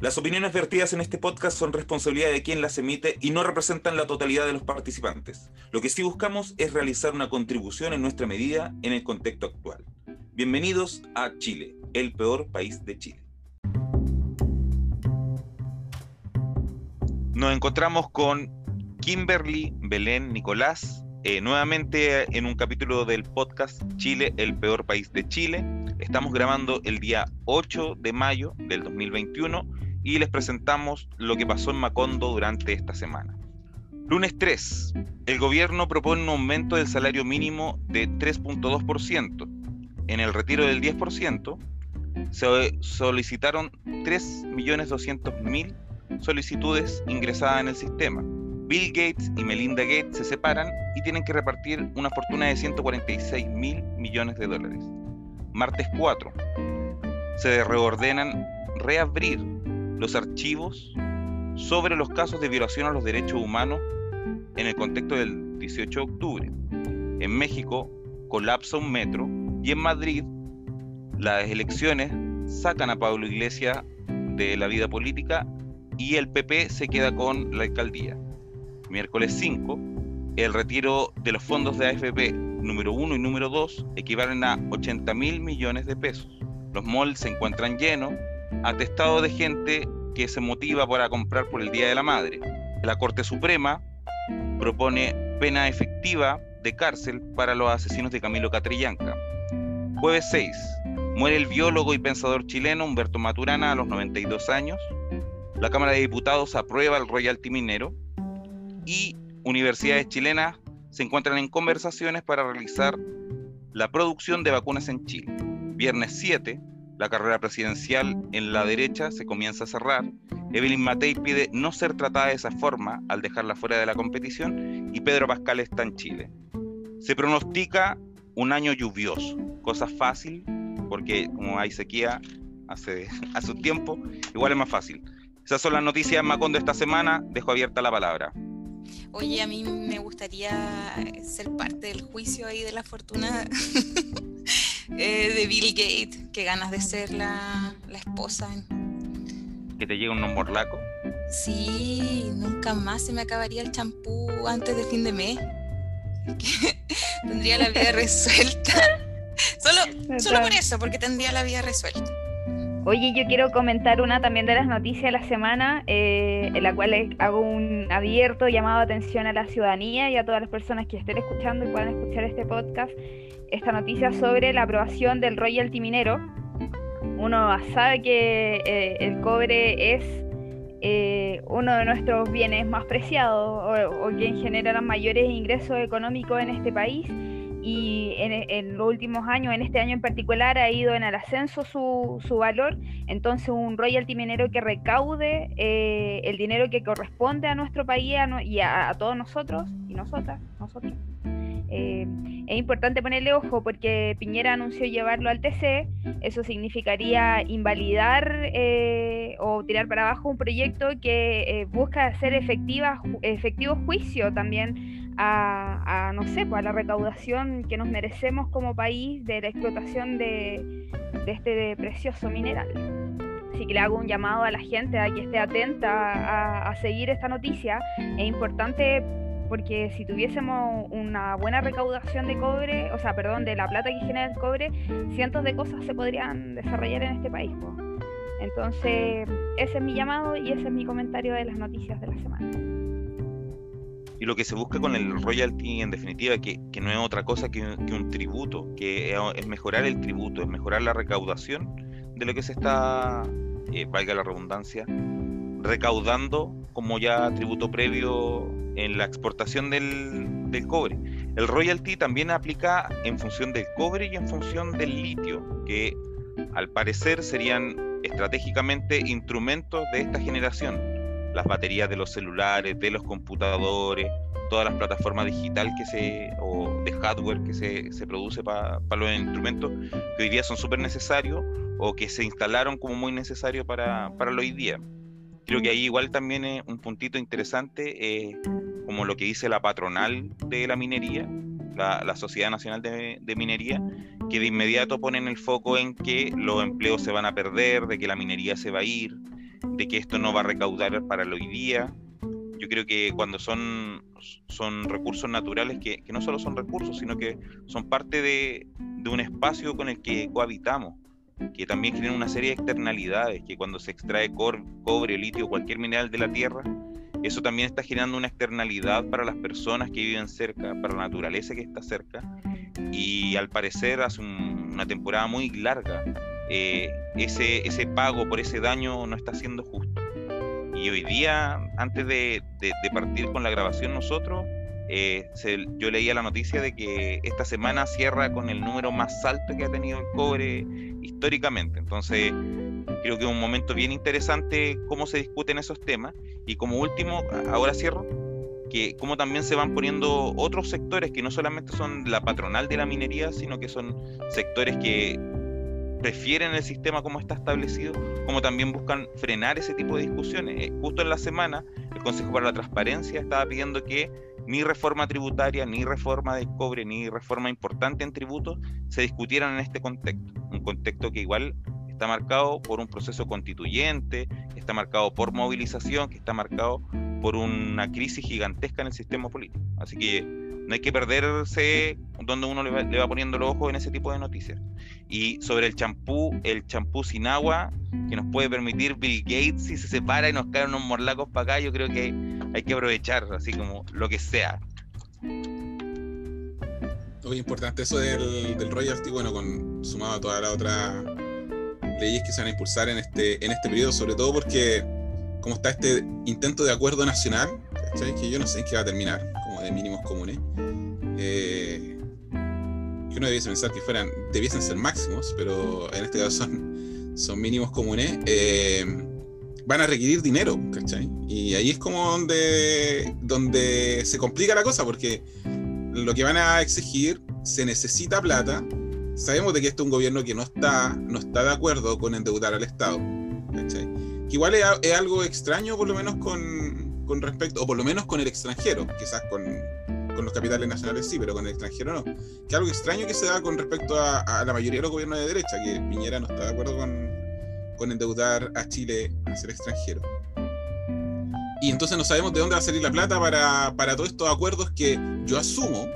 Las opiniones vertidas en este podcast son responsabilidad de quien las emite y no representan la totalidad de los participantes. Lo que sí buscamos es realizar una contribución en nuestra medida en el contexto actual. Bienvenidos a Chile, el peor país de Chile. Nos encontramos con Kimberly Belén Nicolás, eh, nuevamente en un capítulo del podcast Chile, el peor país de Chile. Estamos grabando el día 8 de mayo del 2021 y les presentamos lo que pasó en Macondo durante esta semana. Lunes 3. El gobierno propone un aumento del salario mínimo de 3.2%. En el retiro del 10% se solicitaron 3.200.000 solicitudes ingresadas en el sistema. Bill Gates y Melinda Gates se separan y tienen que repartir una fortuna de 146 mil millones de dólares. Martes 4. Se reordenan reabrir los archivos sobre los casos de violación a los derechos humanos en el contexto del 18 de octubre. En México colapsa un metro y en Madrid las elecciones sacan a Pablo Iglesias de la vida política y el PP se queda con la alcaldía. Miércoles 5, el retiro de los fondos de AFP número 1 y número 2 equivalen a 80 mil millones de pesos. Los malls se encuentran llenos atestado de gente que se motiva para comprar por el Día de la Madre. La Corte Suprema propone pena efectiva de cárcel para los asesinos de Camilo Catrillanca. Jueves 6. Muere el biólogo y pensador chileno Humberto Maturana a los 92 años. La Cámara de Diputados aprueba el royalty minero y universidades chilenas se encuentran en conversaciones para realizar la producción de vacunas en Chile. Viernes 7, la carrera presidencial en la derecha se comienza a cerrar. Evelyn Matei pide no ser tratada de esa forma al dejarla fuera de la competición y Pedro Pascal está en Chile. Se pronostica un año lluvioso, cosa fácil porque como hay sequía hace, hace un tiempo, igual es más fácil. Esas son las noticias más Macondo esta semana. Dejo abierta la palabra. Oye, a mí me gustaría ser parte del juicio ahí de la fortuna Eh, de Bill Gates, que ganas de ser la, esposa. ¿Que te llegue un morlaco? Sí, nunca más se me acabaría el champú antes de fin de mes. tendría la vida resuelta. Solo, solo por eso, porque tendría la vida resuelta. Oye, yo quiero comentar una también de las noticias de la semana, eh, en la cual hago un abierto llamado de atención a la ciudadanía y a todas las personas que estén escuchando y puedan escuchar este podcast esta noticia sobre la aprobación del royalty minero. Uno sabe que eh, el cobre es eh, uno de nuestros bienes más preciados o, o, quien genera los mayores ingresos económicos en este país y en, los últimos años, en este año en particular, ha ido en el ascenso su, su valor. Entonces, un royalty minero que recaude eh, el dinero que corresponde a nuestro país y a, a, todos nosotros y nosotras, nosotros. Eh, es importante ponerle ojo porque Piñera anunció llevarlo al TC, eso significaría invalidar eh, o tirar para abajo un proyecto que eh, busca hacer efectiva, efectivo juicio también a, no sé, pues a la recaudación que nos merecemos como país de la explotación de, este precioso mineral. Así que le hago un llamado a la gente a que esté atenta a, a seguir esta noticia. Es importante porque si tuviésemos una buena recaudación de cobre, o sea, perdón, de la plata que genera el cobre, cientos de cosas se podrían desarrollar en este país. Entonces, ese es mi llamado y ese es mi comentario de las noticias de la semana. Y lo que se busca con el royalty, en definitiva, que, que no es otra cosa que, un tributo, que es mejorar el tributo, es mejorar la recaudación de lo que se está, eh, valga la redundancia, recaudando como ya tributo previo en la exportación del, cobre. El royalty también aplica en función del cobre y en función del litio, que al parecer serían estratégicamente instrumentos de esta generación. Las baterías de los celulares, de los computadores, todas las plataformas digitales que se, o de hardware que se, se produce para los instrumentos que hoy día son súper necesarios o que se instalaron como muy necesarios para, para hoy día. Creo que ahí igual también es un puntito interesante, eh, como lo que dice la patronal de la minería, la, Sociedad Nacional de, Minería, que de inmediato ponen el foco en que los empleos se van a perder, de que la minería se va a ir, de que esto no va a recaudar para el hoy día. Yo creo que cuando son, son recursos naturales, que, que no solo son recursos, sino que son parte de, de un espacio con el que cohabitamos, que también generan una serie de externalidades, que cuando se extrae cobre, litio cualquier mineral de la tierra, eso también está generando una externalidad para las personas que viven cerca, para la naturaleza que está cerca, y al parecer hace una temporada muy larga, eh, ese, ese pago por ese daño no está siendo justo. Y hoy día, antes de partir con la grabación nosotros, eh, yo leía la noticia de que esta semana cierra con el número más alto que ha tenido el cobre históricamente. Entonces, creo que es un momento bien interesante cómo se discuten esos temas. Y como último, ahora cierro, que cómo también se van poniendo otros sectores que no solamente son la patronal de la minería, sino que son sectores que prefieren el sistema como está establecido, como también buscan frenar ese tipo de discusiones. Eh, justo en la semana, el Consejo para la Transparencia estaba pidiendo que ni reforma tributaria, ni reforma de cobre, ni reforma importante en tributos se discutieran en este contexto. Un contexto que igual está marcado por un proceso constituyente, que está marcado por movilización, que está marcado por una crisis gigantesca en el sistema político. Así que no hay que perderse donde uno le va, poniendo los ojos en ese tipo de noticias. Y sobre el champú, el champú sin agua, que nos puede permitir Bill Gates si se separa y nos caen unos morlacos para acá, yo creo que hay que aprovechar, así como lo que sea. Muy importante eso del, del royalty, bueno, con, sumado a todas las otras leyes que se van a impulsar en este, en este periodo, sobre todo porque como está este intento de acuerdo nacional, que yo no sé en qué va a terminar, como de mínimos comunes, eh, que uno debiese pensar que fueran, debiesen ser máximos, pero en este caso son, son mínimos comunes, eh, van a requerir dinero, ¿cachai? Y ahí es como donde, donde se complica la cosa, porque lo que van a exigir se necesita plata. Sabemos de que este es un gobierno que no está, no está de acuerdo con endeudar al Estado. ¿cachai? Que igual es, algo extraño, por lo menos con, con, respecto, o por lo menos con el extranjero, quizás con, con los capitales nacionales sí, pero con el extranjero no. Que algo extraño que se da con respecto a, a la mayoría de los gobiernos de derecha, que Piñera no está de acuerdo con, con endeudar a Chile a ser extranjero. Y entonces no sabemos de dónde va a salir la plata para, para todos estos acuerdos que yo asumo,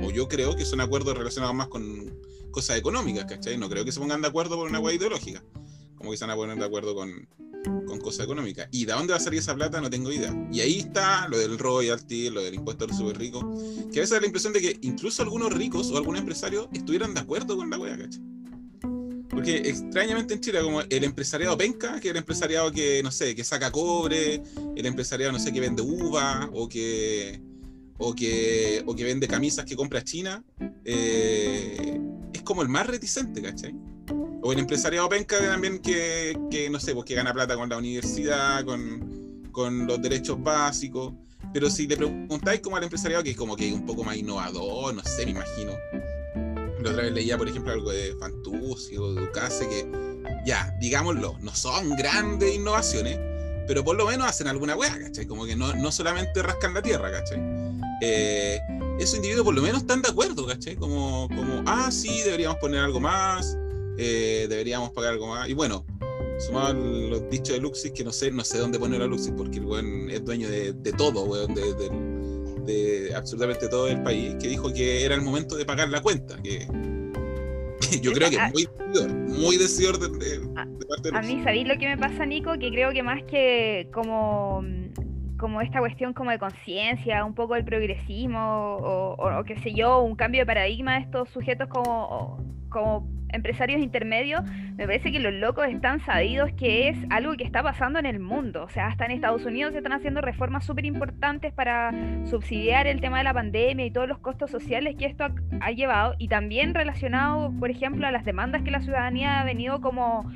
o yo creo que son acuerdos relacionados más con cosas económicas, ¿cachai? No creo que se pongan de acuerdo por una hueá ideológica, como que se van a poner de acuerdo con, con cosas económicas. ¿Y de dónde va a salir esa plata? No tengo idea. Y ahí está lo del royalty, lo del impuesto a los super ricos, que a veces da la impresión de que incluso algunos ricos o algunos empresarios estuvieran de acuerdo con la hueá, ¿cachai? Porque extrañamente en Chile, como el empresariado penca, que el empresariado que, no sé, que saca cobre, el empresariado, no sé, que vende uva, o que, o que, o que vende camisas que compra China, eh, es como el más reticente, ¿cachai? O el empresariado penca también que, que no sé, pues que gana plata con la universidad, con, con los derechos básicos. Pero si le preguntáis como al empresariado, que es como que un poco más innovador, no sé, me imagino, la otra vez leía, por ejemplo, algo de Fantuzzi o de Ducase que, ya, digámoslo, no son grandes innovaciones, pero por lo menos hacen alguna weá, ¿cachai? Como que no, no solamente rascan la tierra, ¿cachai? Eh, esos individuos por lo menos están de acuerdo, ¿cachai? Como, como ah, sí, deberíamos poner algo más, eh, deberíamos pagar algo más. Y bueno, sumado los dichos de Luxis, que no sé, no sé dónde poner a Luxis, porque el weón es dueño de, de todo, weón, de, de de absolutamente todo el país, que dijo que era el momento de pagar la cuenta, que, yo creo que es muy decidor, muy decidor de, parte de A mí, ¿sabéis lo que me pasa, Nico? Que creo que más que como como esta cuestión como de conciencia, un poco del progresismo o, o, qué sé yo, un cambio de paradigma de estos sujetos como, como empresarios intermedios, me parece que los locos están sabidos que es algo que está pasando en el mundo. O sea, hasta en Estados Unidos se están haciendo reformas súper importantes para subsidiar el tema de la pandemia y todos los costos sociales que esto ha, llevado. Y también relacionado, por ejemplo, a las demandas que la ciudadanía ha venido como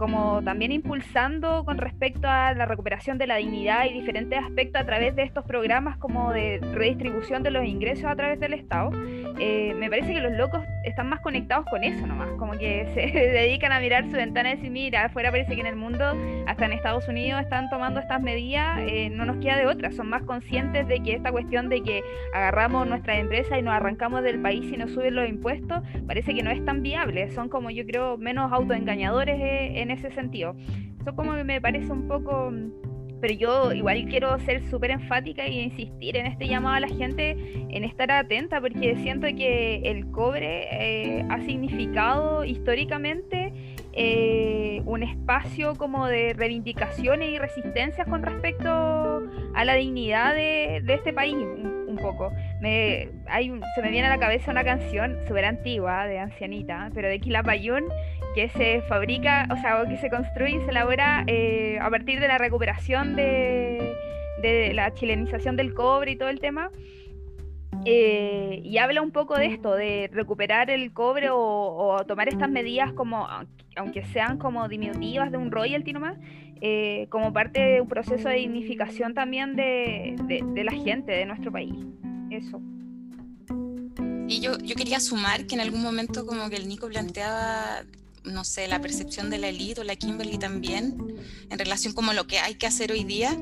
como también impulsando con respecto a la recuperación de la dignidad y diferentes aspectos a través de estos programas como de redistribución de los ingresos a través del Estado, eh, me parece que los locos están más conectados con eso nomás, como que se dedican a mirar su ventana y decir, mira, afuera parece que en el mundo, hasta en Estados Unidos están tomando estas medidas, eh, no nos queda de otra, son más conscientes de que esta cuestión de que agarramos nuestra empresa y nos arrancamos del país y nos suben los impuestos, parece que no es tan viable, son como yo creo menos autoengañadores eh, en ese sentido. Eso como me parece un poco pero yo igual quiero ser súper enfática y insistir en este llamado a la gente en estar atenta, porque siento que el cobre eh, ha significado históricamente eh, un espacio como de reivindicaciones y resistencias con respecto a la dignidad de, este país un, poco. Me, hay se me viene a la cabeza una canción súper antigua de Ancianita, pero de Quilapayún, que se fabrica, o sea, que se construye se elabora eh, a partir de la recuperación de, de la chilenización del cobre y todo el tema. Eh, y habla un poco de esto, de recuperar el cobre o, tomar estas medidas como, aunque sean como diminutivas de un royalty nomás, eh, como parte de un proceso de dignificación también de, de, la gente de nuestro país. Eso. Y yo, yo quería sumar que en algún momento como que el Nico planteaba no sé, la percepción de la elite o la Kimberly también, en relación como lo que hay que hacer hoy día.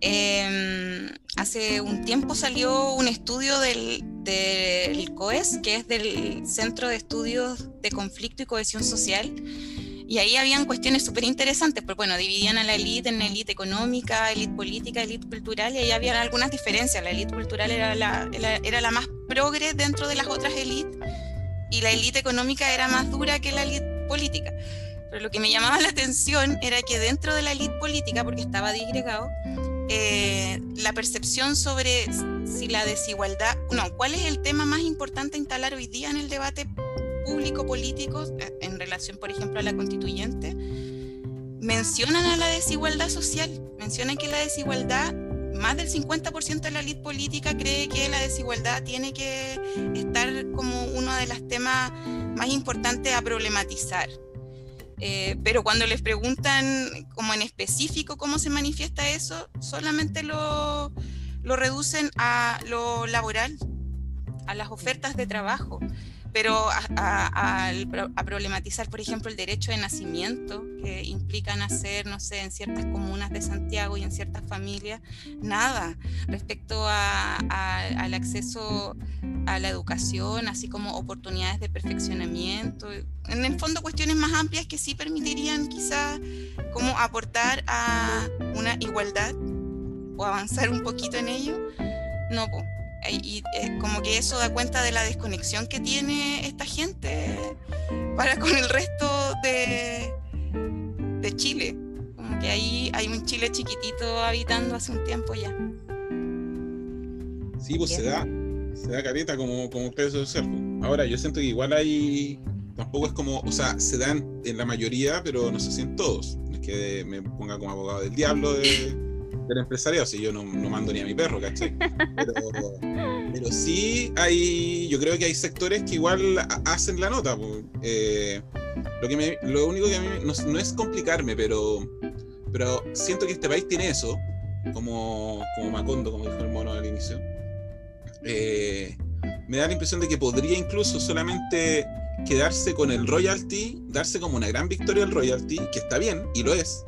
Em, hace un tiempo salió un estudio del, del COES, que es del Centro de Estudios de Conflicto y Cohesión Social, y ahí habían cuestiones súper interesantes, porque bueno, dividían a la élite en élite económica, élite política, élite cultural, y ahí había algunas diferencias. La élite cultural era la, era la más progre dentro de las otras élites, y la élite económica era más dura que la élite política. Pero lo que me llamaba la atención era que dentro de la élite política, porque estaba disgregado, eh, la percepción sobre si la desigualdad, no, cuál es el tema más importante a instalar hoy día en el debate público político eh, en relación, por ejemplo, a la constituyente, mencionan a la desigualdad social, mencionan que la desigualdad, más del 50% de la élite política cree que la desigualdad tiene que estar como uno de los temas más importante a problematizar. Eh, pero cuando les preguntan como en específico cómo se manifiesta eso, solamente lo, lo reducen a lo laboral, a las ofertas de trabajo pero a, problematizar, por ejemplo, el derecho de nacimiento que implica nacer, no sé, en ciertas comunas de Santiago y en ciertas familias, nada. Respecto al acceso a la educación, así como oportunidades de perfeccionamiento, en el fondo cuestiones más amplias que sí permitirían quizás como aportar a una igualdad o avanzar un poquito en ello, no, pues y eh, como que eso da cuenta de la desconexión que tiene esta gente para con el resto de, de Chile. Como que ahí hay un Chile chiquitito habitando hace un tiempo ya. Sí, pues se da, se da careta como, como ustedes observan. Ahora, yo siento que igual hay, tampoco es como, o sea, se dan en la mayoría, pero no sé si en todos. No es que me ponga como abogado del diablo de del empresariado, si yo no, no, mando ni a mi perro, ¿cachai? Pero, pero, sí hay, yo creo que hay sectores que igual hacen la nota. Eh, lo, que lo único que a mí no, es complicarme, pero, pero siento que este país tiene eso, como, como Macondo, como dijo el mono al inicio. Eh, me da la impresión de que podría incluso solamente quedarse con el royalty, darse como una gran victoria al royalty, que está bien, y lo es,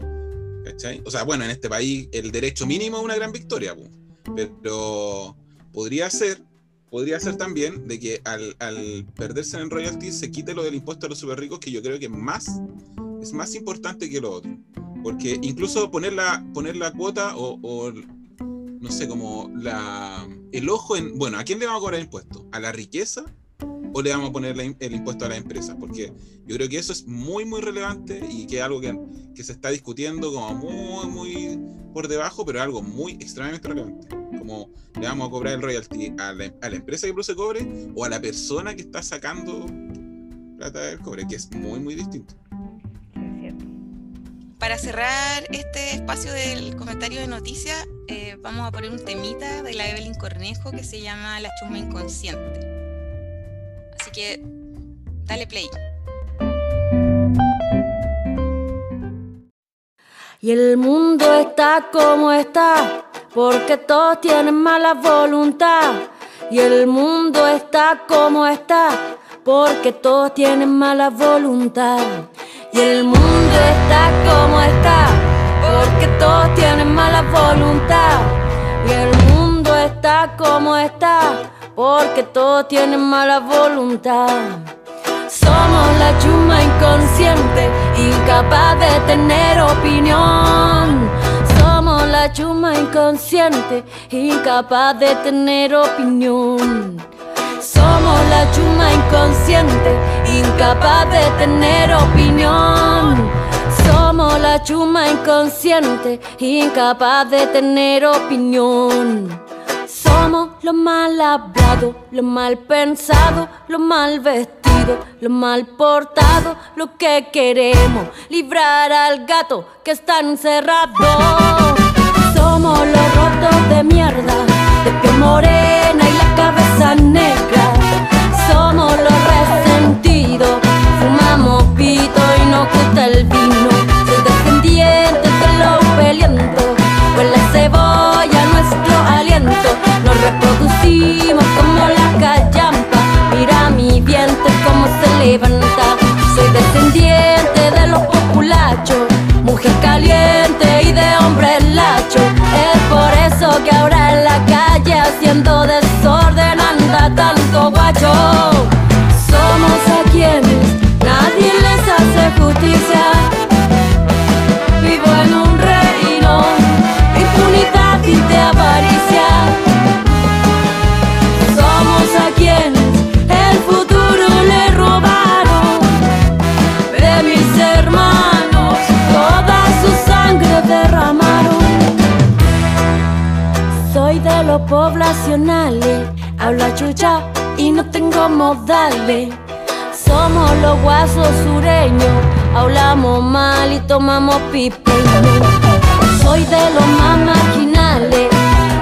o sea, bueno, en este país el derecho mínimo es una gran victoria, pero podría ser, podría ser también de que al, perderse en royalty se quite lo del impuesto a los super ricos, que yo creo que más, es más importante que lo otro. Porque incluso poner la, poner la cuota o, no sé, como la, el ojo en, bueno, ¿a quién le vamos a cobrar impuesto? ¿A la riqueza o le vamos a poner el impuesto a las empresas, porque yo creo que eso es muy, muy relevante y que es algo que, que se está discutiendo como muy, muy por debajo, pero algo muy extremadamente relevante. Como le vamos a cobrar el royalty a la, a la empresa que produce cobre o a la persona que está sacando plata del cobre, que es muy, muy distinto. Para cerrar este espacio del comentario de noticias, eh, vamos a poner un temita de la Evelyn Cornejo que se llama La chuma inconsciente que dale play. Y el mundo está como está, porque todos tienen mala voluntad. Y el mundo está como está, porque todos tienen mala voluntad. Y el mundo está como está, porque todos tienen mala voluntad. Y el mundo está como está porque todos tienen mala voluntad. Somos la chuma inconsciente, incapaz de tener opinión. Somos la chuma inconsciente, incapaz de tener opinión. Somos la chuma inconsciente, incapaz de tener opinión. Somos la chuma inconsciente, incapaz de tener opinión. Somos lo mal hablado, lo mal pensado, lo mal vestido, lo mal portado, lo que queremos, librar al gato que está encerrado. Somos los rotos de mierda, de piel morena y la cabeza negra. Somos los resentidos, fumamos pito y nos gusta el porque Soy de los poblacionales, hablo a chucha y no tengo modales. Somos los guasos sureños, hablamos mal y tomamos pipeño. Soy de los más marginales,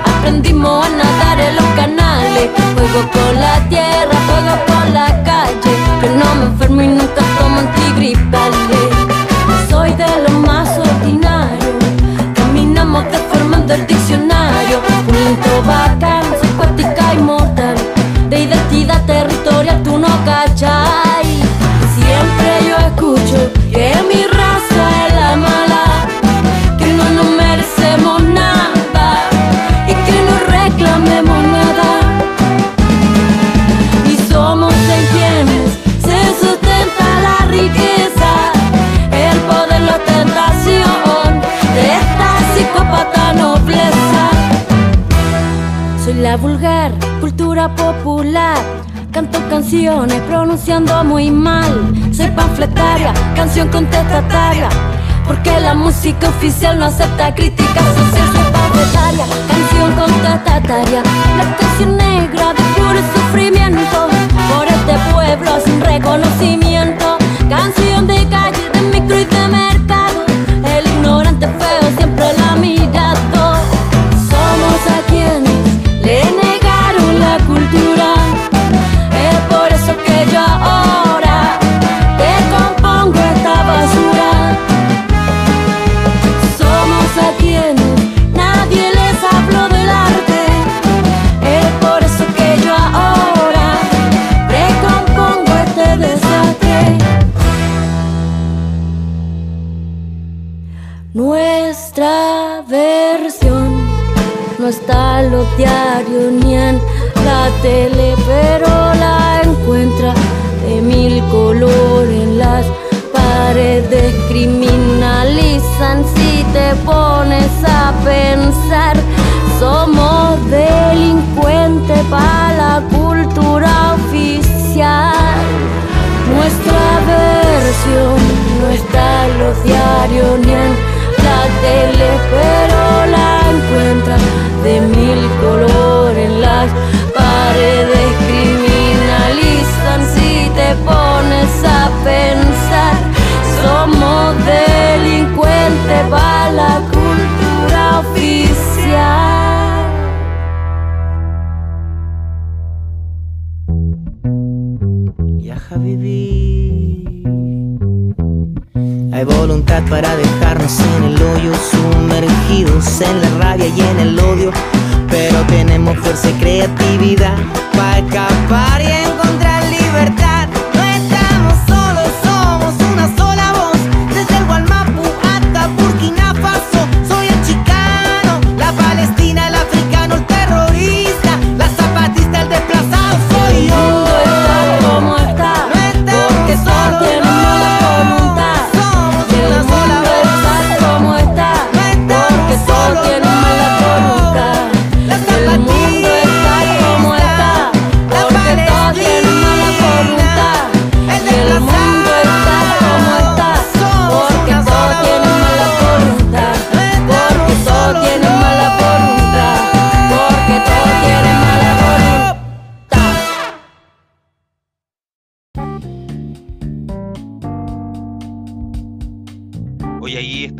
aprendimos a nadar en los canales. Juego con la tierra, juego con la calle. Yo no me enfermo y nunca tomo antigripales. Soy de los más Un intro bacán, psicótica y canciones pronunciando muy mal. Soy panfletaria, canción contestataria. Porque la música oficial no acepta crítica social. Soy panfletaria, canción contestataria. La canción negra de puro sufrimiento. Por este pueblo sin reconocimiento. Canción de calle, de micro y de mercado. El ignorante feo los diarios ni en la tele, pero la encuentra de mil colores en las paredes. Criminalizan si te pones a pensar. Somos delincuentes para la cultura oficial. Nuestra versión no está en los diarios ni en la tele, pero para dejarnos en el hoyo Sumergidos en la rabia y en el odio. Pero tenemos fuerza y creatividad Para escapar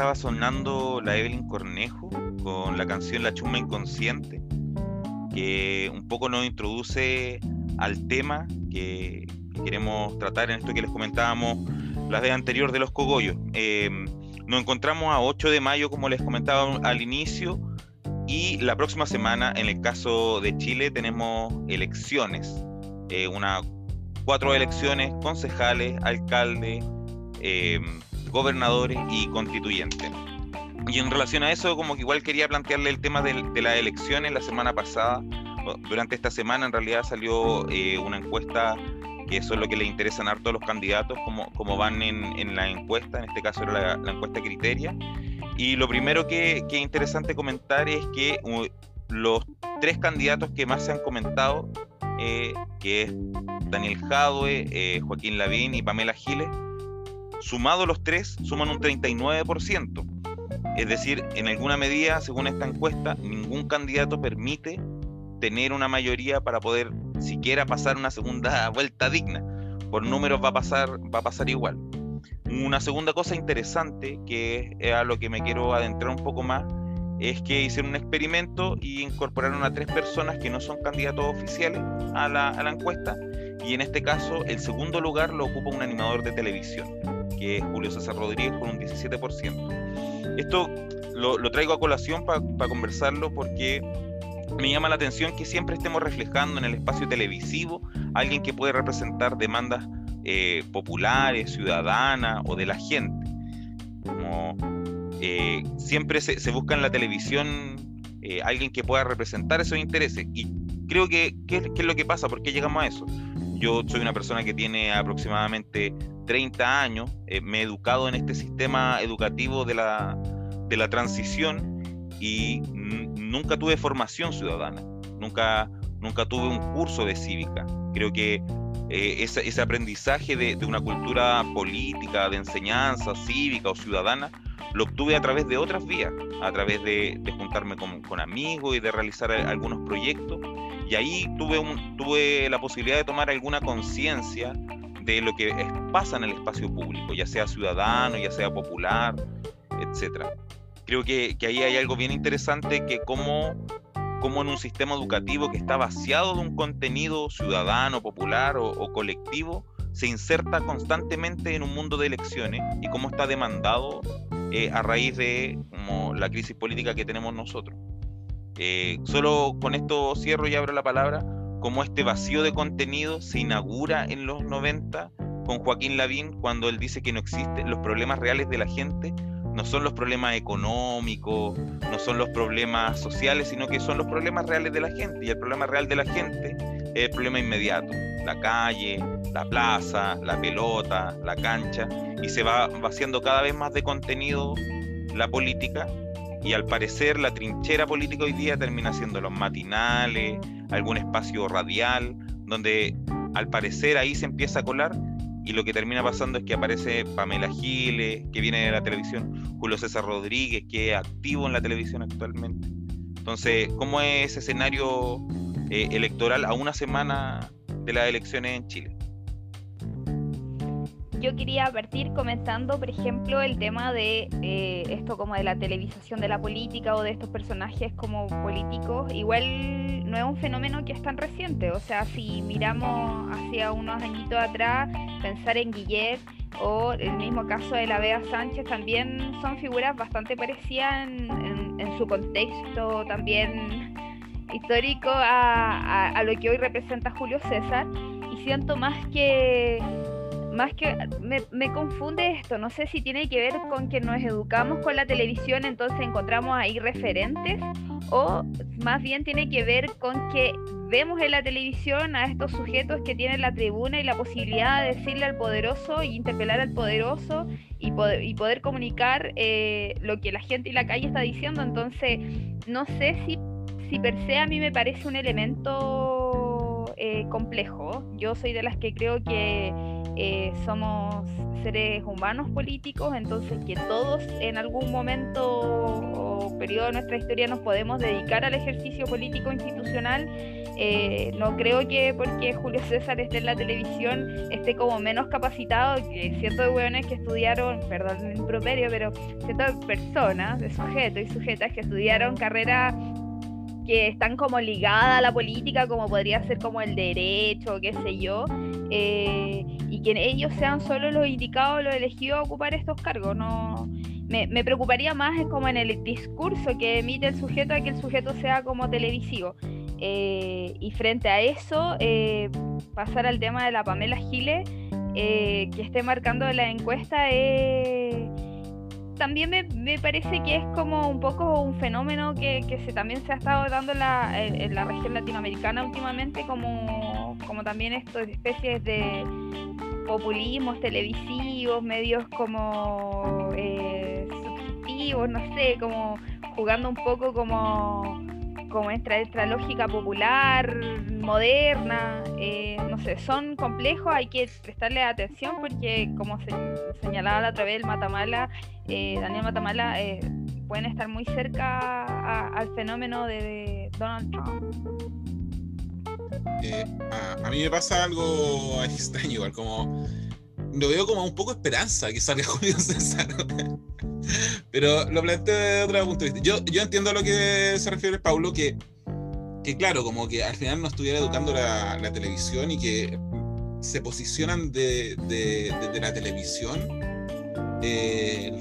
estaba sonando la Evelyn Cornejo con la canción La Chuma Inconsciente, que un poco nos introduce al tema que, queremos tratar en esto que les comentábamos la vez anterior de los cogollos. Em, nos encontramos a 8 de mayo, como les comentaba al inicio, y la próxima semana, en el caso de Chile, tenemos elecciones, eh, cuatro elecciones, concejales, alcaldes, em, gobernadores y constituyentes. Y en relación a eso, como que igual quería plantearle el tema de, las elecciones la semana pasada. Durante esta semana en realidad salió eh, una encuesta que eso es lo que le interesan a todos los candidatos, como, como van en, la encuesta, en este caso era la, encuesta Criteria. Y lo primero que, que, es interesante comentar es que uh, los tres candidatos que más se han comentado, eh, que es Daniel Jadwe, eh, Joaquín Lavín y Pamela Giles, sumados los tres, suman un 39%. Es decir, en alguna medida, según esta encuesta, ningún candidato permite tener una mayoría para poder siquiera pasar una segunda vuelta digna. Por números va a pasar, va a pasar igual. Una segunda cosa interesante, que es a lo que me quiero adentrar un poco más, es que hicieron un experimento y incorporaron a tres personas que no son candidatos oficiales a la, a la encuesta. Y en este caso, el segundo lugar lo ocupa un animador de televisión, que es Julio César Rodríguez, con un 17%. Esto lo, lo traigo a colación para conversarlo porque me llama la atención que siempre estemos reflejando en el espacio televisivo a alguien que puede representar demandas eh, populares, ciudadanas o de la gente. Como eh, siempre se, busca en la televisión eh, alguien que pueda representar esos intereses. Y creo que, ¿qué, es lo que pasa? ¿Por qué llegamos a eso? Yo soy una persona que tiene aproximadamente 30 años, me he educado en este sistema educativo de la, de la transición y nunca tuve formación ciudadana, nunca, nunca tuve un curso de cívica. Creo que eh, ese, aprendizaje de, una cultura política, de enseñanza cívica o ciudadana, lo obtuve a través de otras vías, a través de, juntarme con, amigos y de realizar algunos proyectos. Y ahí tuve, tuve la posibilidad de tomar alguna conciencia de lo que pasa en el espacio público, ya sea ciudadano, ya sea popular, etcétera creo que, ahí hay algo bien interesante que como, como en un sistema educativo que está vaciado de un contenido ciudadano, popular o, colectivo, se inserta constantemente en un mundo de elecciones y cómo está demandado eh, a raíz de como, la crisis política que tenemos nosotros. Eh, solo con esto cierro y abro la palabra, cómo este vacío de contenido se inaugura en los 90 con Joaquín Lavín cuando él dice que no existen los problemas reales de la gente, no son los problemas económicos, no son los problemas sociales, sino que son los problemas reales de la gente. Y el problema real de la gente es el problema inmediato, la calle, la plaza, la pelota, la cancha, y se va vaciando cada vez más de contenido la política. Y al parecer la trinchera política hoy día termina siendo los matinales, algún espacio radial, donde al parecer ahí se empieza a colar y lo que termina pasando es que aparece Pamela Giles, que viene de la televisión, Julio César Rodríguez, que es activo en la televisión actualmente. Entonces, ¿cómo es ese escenario eh, electoral a una semana de las elecciones en Chile? Yo quería partir comentando, por ejemplo, el tema de eh, esto como de la televisación de la política o de estos personajes como políticos. Igual no es un fenómeno que es tan reciente. O sea, si miramos hacia unos añitos atrás, pensar en Guillet o el mismo caso de la Bea Sánchez también son figuras bastante parecidas en, su contexto también histórico a lo que hoy representa Julio César. Y siento más que más que me, confunde esto, no sé si tiene que ver con que nos educamos con la televisión, entonces encontramos ahí referentes, o más bien tiene que ver con que vemos en la televisión a estos sujetos que tienen la tribuna y la posibilidad de decirle al poderoso y interpelar al poderoso y poder, y poder comunicar eh, lo que la gente y la calle está diciendo, entonces no sé si, si per se a mí me parece un elemento eh, complejo. Yo soy de las que creo que eh, somos seres humanos políticos, entonces que todos en algún momento o periodo de nuestra historia nos podemos dedicar al ejercicio político institucional. Eh, no creo que porque Julio César esté en la televisión esté como menos capacitado que ciertos hueones que estudiaron, perdón el improperio, pero ciertas personas, de sujetos y sujetas que estudiaron carreras que están como ligadas a la política, como podría ser como el derecho, qué sé yo, eh, y que ellos sean solo los indicados, los elegidos a ocupar estos cargos. No, me, preocuparía más es como en el discurso que emite el sujeto a que el sujeto sea como televisivo. Eh, y frente a eso, eh, pasar al tema de la Pamela Giles, que esté marcando la encuesta es también me, parece que es como un poco un fenómeno que, se, también se ha estado dando en la, región latinoamericana últimamente, como, como también estas especies de populismos televisivos, medios como eh, subjetivos, no sé, como jugando un poco como como esta, esta lógica popular, moderna, eh, no sé, son complejos, hay que prestarle atención porque, como se señalaba la otra vez el Matamala, eh, Daniel Matamala, eh, pueden estar muy cerca al fenómeno de, Donald Trump. A, mí me pasa algo extraño, igual como lo veo como un poco esperanza que salga Julio César. Pero lo planteo de otro punto de vista. Yo, yo entiendo a lo que se refiere Paulo, que, que claro, como que al final no estuviera educando la, la televisión y que se posicionan de, de, la televisión eh,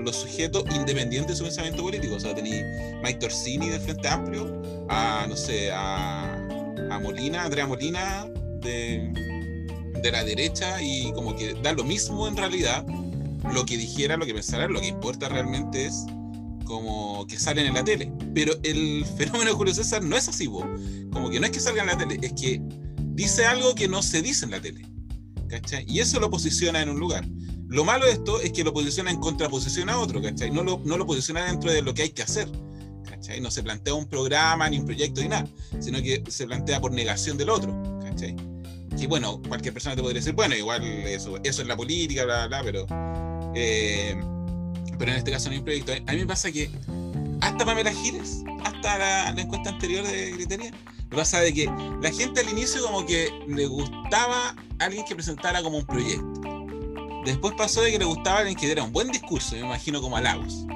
los sujetos independientes de su pensamiento político. O sea, tenéis Mike Torsini del Frente Amplio, a, no sé, a, a Molina, Andrea Molina de, de la derecha y como que da lo mismo en realidad lo que dijera, lo que pensara, lo que importa realmente es como que salen en la tele. Pero el fenómeno de Julio César no es así, como que no es que salga en la tele, es que dice algo que no se dice en la tele. ¿cachai? Y eso lo posiciona en un lugar. Lo malo de esto es que lo posiciona en contraposición a otro, ¿cachai? No lo, no lo posiciona dentro de lo que hay que hacer. ¿cachai? No se plantea un programa, ni un proyecto, ni nada, sino que se plantea por negación del otro. Que bueno, cualquier persona te podría decir, bueno, igual eso, eso es la política, bla, bla, pero eh, pero en este caso no hay proyecto. A mí me pasa que hasta Pamela Giles, hasta la, encuesta anterior de Criteria, me pasa de que la gente al inicio como que le gustaba alguien que presentara como un proyecto. Después pasó de que le gustaba alguien que diera un buen discurso, me imagino como a Lagos.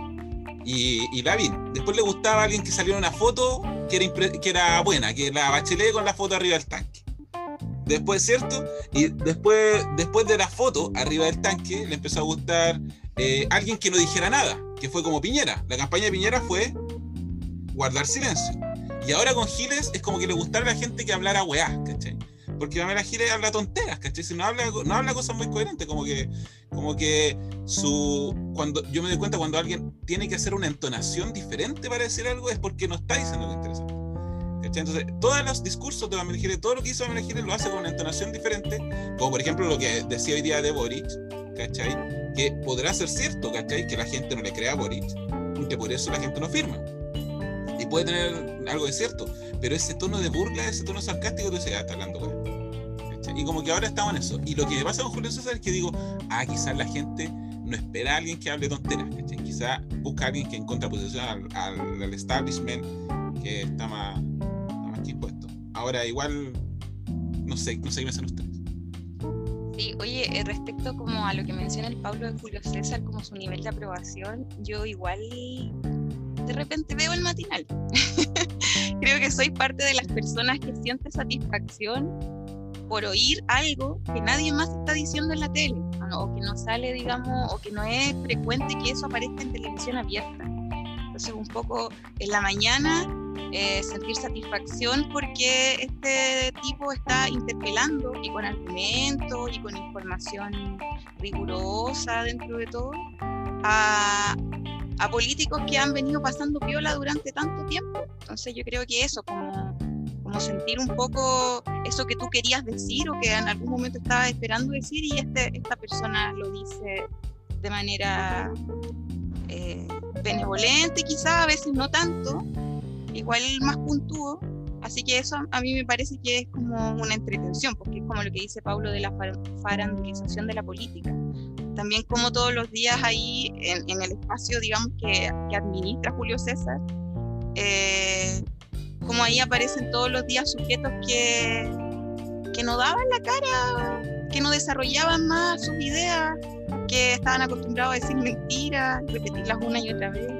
Y, y la vi. Después le gustaba alguien que saliera una foto que era, que era buena, que la bachelet con la foto arriba del tanque. Después, ¿cierto? Y después, después de la foto arriba del tanque, le empezó a gustar eh, alguien que no dijera nada, que fue como Piñera. La campaña de Piñera fue guardar silencio. Y ahora con Giles es como que le gustara a la gente que hablara weá, ¿cachai? Porque Pamela Giles habla tonteras, ¿cachai? Si no habla, no habla cosas muy coherentes, como que, como que su. Cuando, yo me doy cuenta cuando alguien tiene que hacer una entonación diferente para decir algo es porque no está diciendo algo interesante. Entonces, todos los discursos de Giles, todo lo que hizo Giles lo hace con una entonación diferente, como por ejemplo lo que decía hoy día de Boric, ¿cachai? Que podrá ser cierto, ¿cachai? Que la gente no le crea a Boric, que por eso la gente no firma. Y puede tener algo de cierto, pero ese tono de burla, ese tono sarcástico, tú dices, ah, está hablando, Y como que ahora estamos en eso. Y lo que pasa con Julio César es que digo, ah, quizás la gente no espera a alguien que hable tonteras, ¿cachai? Quizás busca a alguien que en contraposición al, al, al establishment que está más Ahora igual, no sé, no sé qué piensan ustedes. Sí, oye, eh, respecto como a lo que menciona el Pablo de Julio César, como su nivel de aprobación, yo igual de repente veo el matinal. Creo que soy parte de las personas que siente satisfacción por oír algo que nadie más está diciendo en la tele, o que no sale, digamos, o que no es frecuente que eso aparezca en televisión abierta. Entonces, un poco en la mañana eh, sentir satisfacción porque este tipo está interpelando y con argumentos y con información rigurosa dentro de todo a, a políticos que han venido pasando viola durante tanto tiempo. Entonces yo creo que eso, como, como sentir un poco eso que tú querías decir o que en algún momento estabas esperando decir y este, esta persona lo dice de manera eh, benevolente quizá, a veces no tanto, igual más puntúo, Así que eso a mí me parece que es como una entretención, porque es como lo que dice Pablo de la farandulización de la política. También como todos los días ahí en, el espacio, digamos, que, que administra Julio César, eh, como ahí aparecen todos los días sujetos que, que no daban la cara, que no desarrollaban más sus ideas, que estaban acostumbrados a decir mentiras, repetirlas una y otra vez.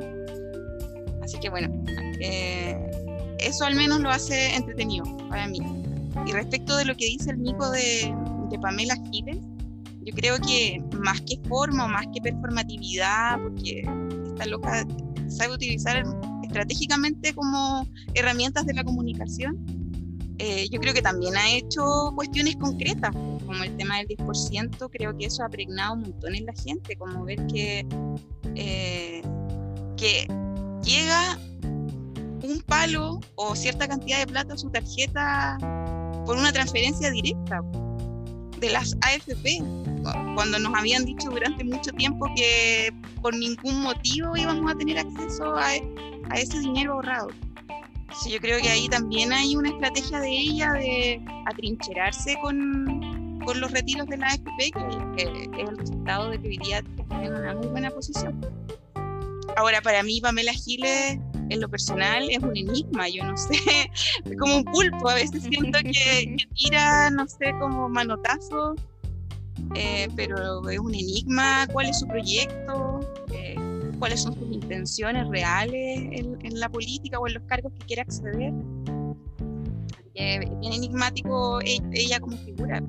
Así que bueno, eh, eso al menos lo hace entretenido para mí. Y respecto de lo que dice el mico de, de Pamela Giles, yo creo que más que forma, más que performatividad, porque esta loca sabe utilizar estratégicamente como herramientas de la comunicación, eh, yo creo que también ha hecho cuestiones concretas, como el tema del 10%, creo que eso ha pregnado un montón en la gente, como ver que, eh, que llega un palo o cierta cantidad de plata a su tarjeta por una transferencia directa de las AFP, cuando nos habían dicho durante mucho tiempo que por ningún motivo íbamos a tener acceso a, a ese dinero ahorrado. Sí, yo creo que ahí también hay una estrategia de ella de atrincherarse con, con los retiros de la AFP, que, es el resultado de que hoy día en una muy buena posición. Ahora, para mí, Pamela Giles, en lo personal, es un enigma, yo no sé, es como un pulpo, a veces siento que, tira, no sé, como manotazo, eh, pero es un enigma cuál es su proyecto, eh, cuáles son sus intenciones reales en, la política o en los cargos que quiere acceder. es bien enigmático e, ella como figura.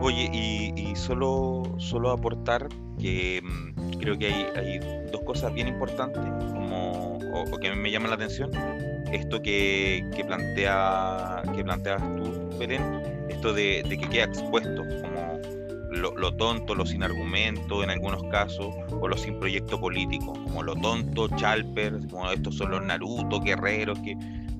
Oye, y, solo, solo aportar que mm, creo que hay, hay, dos cosas bien importantes como, o, que me llaman la atención. Esto que, que, plantea, que planteas tú, Belén, esto de, de que queda expuesto, como lo, tonto, lo sin argumento en algunos casos, o lo sin proyecto político, como lo tonto, Chalper, como estos son los Naruto, guerreros, que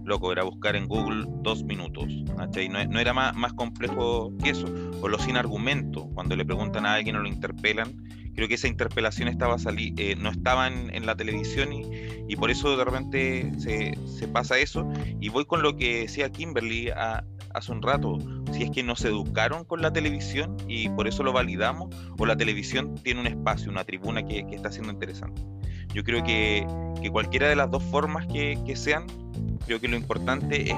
loco, era buscar en Google dos minutos, No, era más, más complejo que eso, o lo sin argumento, cuando le preguntan a alguien o lo interpelan, creo que esa interpelación estaba eh, no estaba en, la televisión y, y, por eso de repente se, se, pasa eso, y voy con lo que decía Kimberly a, hace un rato, si es que nos educaron con la televisión y por eso lo validamos, o la televisión tiene un espacio, una tribuna que, está siendo interesante. Yo creo que, cualquiera de las dos formas que, sean, creo que lo importante es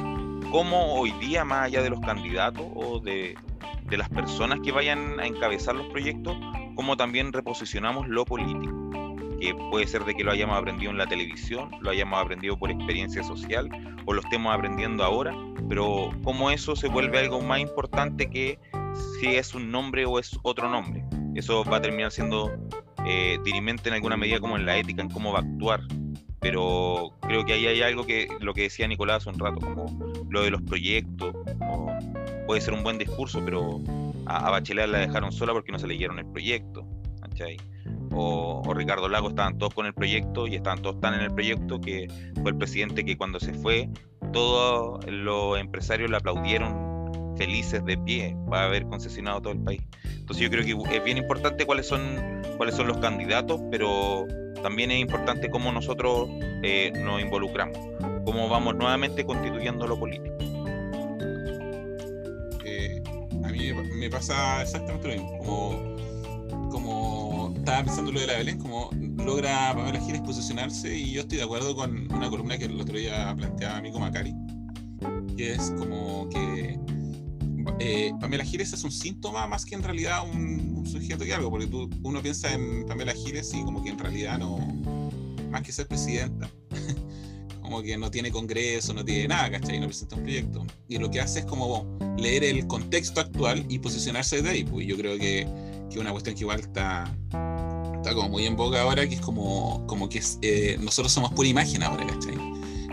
cómo hoy día, más allá de los candidatos o de, de las personas que vayan a encabezar los proyectos, cómo también reposicionamos lo político que puede ser de que lo hayamos aprendido en la televisión, lo hayamos aprendido por experiencia social o lo estemos aprendiendo ahora, pero cómo eso se vuelve algo más importante que si es un nombre o es otro nombre. Eso va a terminar siendo eh, dirimente en alguna medida como en la ética, en cómo va a actuar. Pero creo que ahí hay algo que lo que decía Nicolás hace un rato, como lo de los proyectos. puede ser un buen discurso, pero a, a Bachelet la dejaron sola porque no se leyeron el proyecto. ¿cachai? O, Ricardo Lago estaban todos con el proyecto y estaban todos tan en el proyecto que fue el presidente que cuando se fue, todos los empresarios le aplaudieron felices de pie para haber concesionado todo el país. Entonces yo creo que es bien importante cuáles son, cuáles son los candidatos, pero también es importante cómo nosotros eh, nos involucramos, cómo vamos nuevamente constituyendo lo político. Eh, a mí me pasa exactamente lo mismo, como, como estaba pensando lo de la Belén, como logra Pamela Giles posicionarse y yo estoy de acuerdo con una columna que el otro día planteaba Amigo Macari, que es como que eh, Pamela Giles es un síntoma más que en realidad un, sujeto que algo, porque tú, uno piensa en Pamela Giles y como que en realidad no, más que ser presidenta, como que no tiene congreso, no tiene nada, ¿cachai? No presenta un proyecto. Y lo que hace es como leer el contexto actual y posicionarse desde ahí, pues yo creo que que una cuestión que igual está, está como muy en boga ahora, que es como, como que eh, nosotros somos pura imagen ahora, ¿cachai?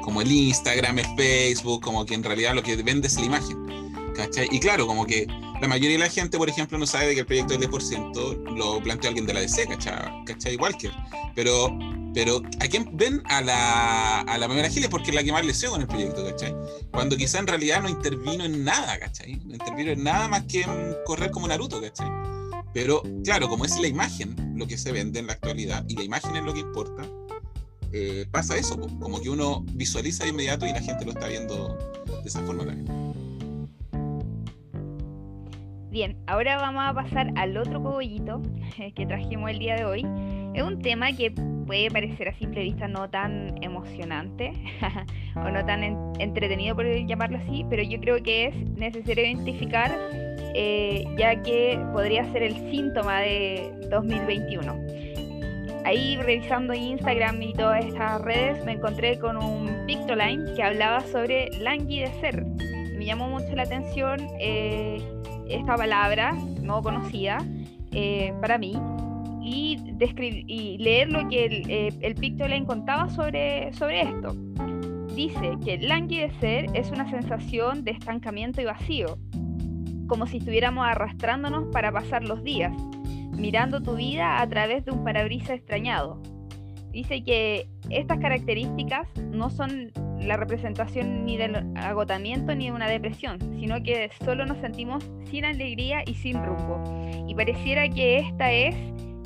Como el Instagram, el Facebook, como que en realidad lo que vende es la imagen, ¿cachai? Y claro, como que la mayoría de la gente, por ejemplo, no sabe de que el proyecto del 10% lo planteó alguien de la DC, ¿cachai? ¿cachai? Walker. Pero, pero ¿a quién ven? A la, a la primera Giles porque es la que más le con el proyecto, ¿cachai? Cuando quizá en realidad no intervino en nada, ¿cachai? No intervino en nada más que en correr como Naruto, ¿cachai? Pero claro, como es la imagen lo que se vende en la actualidad y la imagen es lo que importa, eh, pasa eso, como que uno visualiza de inmediato y la gente lo está viendo de esa forma también. Bien, ahora vamos a pasar al otro cogollito que trajimos el día de hoy. Es un tema que puede parecer a simple vista no tan emocionante o no tan entretenido, por llamarlo así, pero yo creo que es necesario identificar eh, ya que podría ser el síntoma de 2021. Ahí revisando Instagram y todas estas redes me encontré con un Pictoline que hablaba sobre languidecer. Me llamó mucho la atención eh, esta palabra no conocida eh, para mí y, y, leer lo que el, eh, el Pictoline contaba sobre, sobre esto. Dice que languidecer es una sensación de estancamiento y vacío, como si estuviéramos arrastrándonos para pasar los días, mirando tu vida a través de un parabrisas extrañado. Dice que estas características no son la representación ni del agotamiento ni de una depresión, sino que solo nos sentimos sin alegría y sin rumbo. Y pareciera que esta es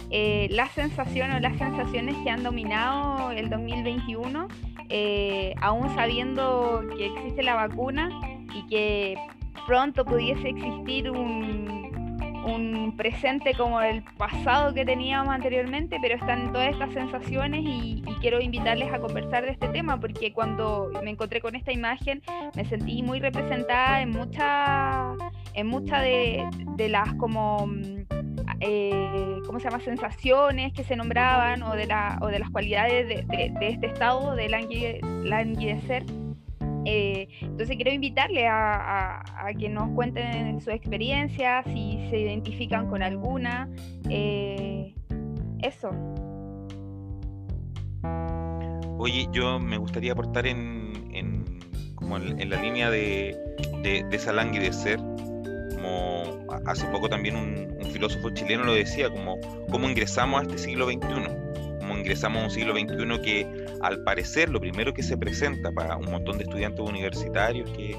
eh, la sensación o las sensaciones que han dominado el 2021, eh, aún sabiendo que existe la vacuna y que pronto pudiese existir un, presente como el pasado que teníamos anteriormente, pero están todas estas sensaciones y, quiero invitarles a conversar de este tema porque cuando me encontré con esta imagen me sentí muy representada en muchas en de, las como eh, ¿cómo se llama? sensaciones que se nombraban o de, la, o de las cualidades de, este estado de languidecer eh, entonces quiero invitarle a, que nos cuenten su experiencia, si se identifican con alguna. Eh, eso. Oye, yo me gustaría aportar en, como en, la línea de, de, de esa languidecer, como hace poco también un, filósofo chileno lo decía, como cómo ingresamos a este siglo XXI ingresamos a un siglo XXI que al parecer lo primero que se presenta para un montón de estudiantes universitarios que,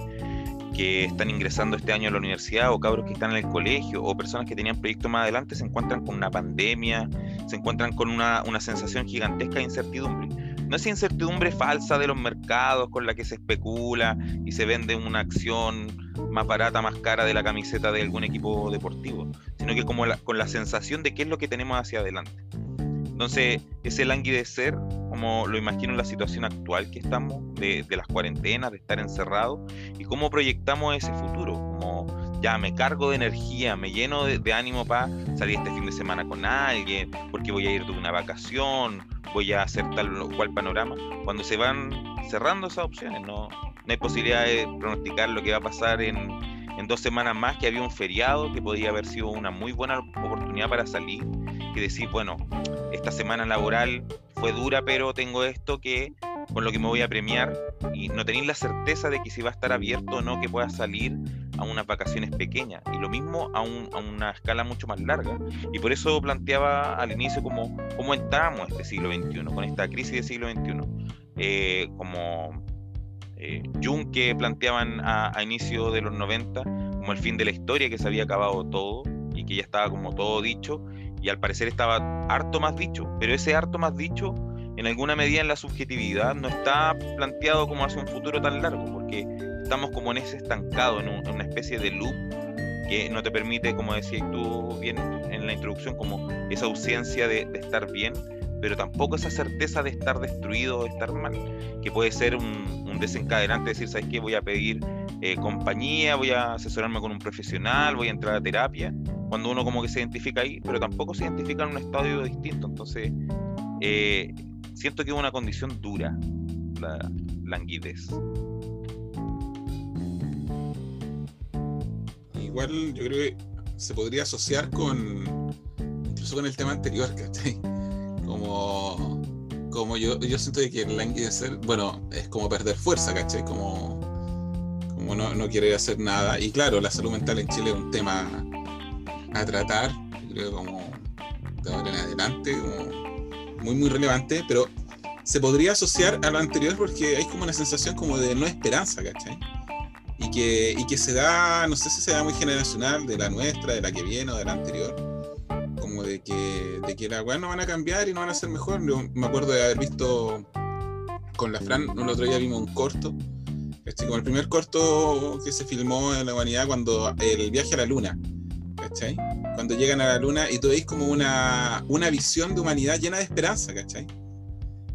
que están ingresando este año a la universidad o cabros que están en el colegio o personas que tenían proyectos más adelante se encuentran con una pandemia, se encuentran con una, una sensación gigantesca de incertidumbre. No es incertidumbre falsa de los mercados con la que se especula y se vende una acción más barata, más cara de la camiseta de algún equipo deportivo, sino que como con la sensación de qué es lo que tenemos hacia adelante. Entonces, ese languidecer, como lo imagino en la situación actual que estamos, de, las cuarentenas, de estar encerrados, y cómo proyectamos ese futuro, como ya me cargo de energía, me lleno de, ánimo para salir este fin de semana con alguien, porque voy a ir de una vacación, voy a hacer tal o cual panorama, cuando se van cerrando esas opciones, no, no hay posibilidad de pronosticar lo que va a pasar en, en dos semanas más, que había un feriado que podría haber sido una muy buena oportunidad para salir, que decir, bueno, esta semana laboral fue dura, pero tengo esto que con lo que me voy a premiar y no tenéis la certeza de que si va a estar abierto o no, que pueda salir a unas vacaciones pequeñas y lo mismo a, una escala mucho más larga. Y por eso planteaba al inicio como cómo entramos este siglo XXI, con esta crisis del siglo XXI. Eh, como eh, Jung que planteaban a, a inicio de los 90 como el fin de la historia, que se había acabado todo y que ya estaba como todo dicho y al parecer estaba harto más dicho, pero ese harto más dicho en alguna medida en la subjetividad no está planteado como hacia un futuro tan largo, porque estamos como en ese estancado, en, una especie de loop que no te permite, como decías tú bien en la introducción, como esa ausencia de, estar bien, pero tampoco esa certeza de estar destruido o de estar mal, que puede ser un, desencadenante, decir, ¿sabes qué? Voy a pedir eh, compañía, voy a asesorarme con un profesional, voy a entrar a terapia, cuando uno como que se identifica ahí, pero tampoco se identifica en un estadio distinto. Entonces, eh, siento que es una condición dura la languidez. Igual yo creo que se podría asociar con, incluso con el tema anterior, ¿cachai? Como, como yo, yo siento que el languidecer, bueno, es como perder fuerza, ¿cachai? Como, como no, no querer hacer nada. Y claro, la salud mental en Chile es un tema a tratar, creo como de ahora en adelante, como muy muy relevante, pero se podría asociar a lo anterior porque hay como una sensación como de no esperanza, ¿cachai? Y que, y que se da, no sé si se da muy generacional, de la nuestra, de la que viene o de la anterior, como de que, de que las no van a cambiar y no van a ser mejor. Yo me acuerdo de haber visto con la Fran, el otro día vimos un corto, este, como el primer corto que se filmó en la humanidad cuando el viaje a la luna, ¿cachai? Cuando llegan a la luna y tú veis como una, una visión de humanidad llena de esperanza, ¿cachai?